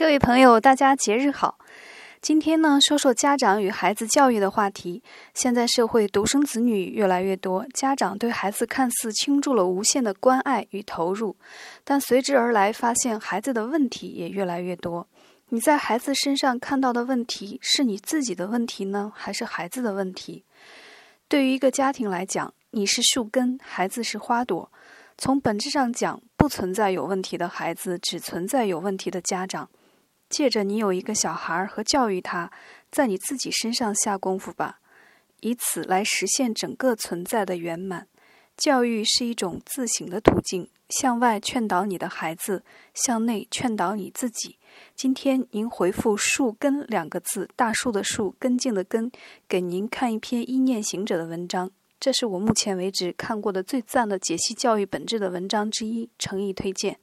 各位朋友，大家节日好！今天呢，说说家长与孩子教育的话题。现在社会独生子女越来越多，家长对孩子看似倾注了无限的关爱与投入，但随之而来，发现孩子的问题也越来越多。你在孩子身上看到的问题，是你自己的问题呢，还是孩子的问题？对于一个家庭来讲，你是树根，孩子是花朵。从本质上讲，不存在有问题的孩子，只存在有问题的家长。借着你有一个小孩和教育他，在你自己身上下功夫吧，以此来实现整个存在的圆满。教育是一种自省的途径，向外劝导你的孩子，向内劝导你自己。今天您回复“树根”两个字，大树的树，根茎的根，给您看一篇一念行者的文章。这是我目前为止看过的最赞的解析教育本质的文章之一，诚意推荐。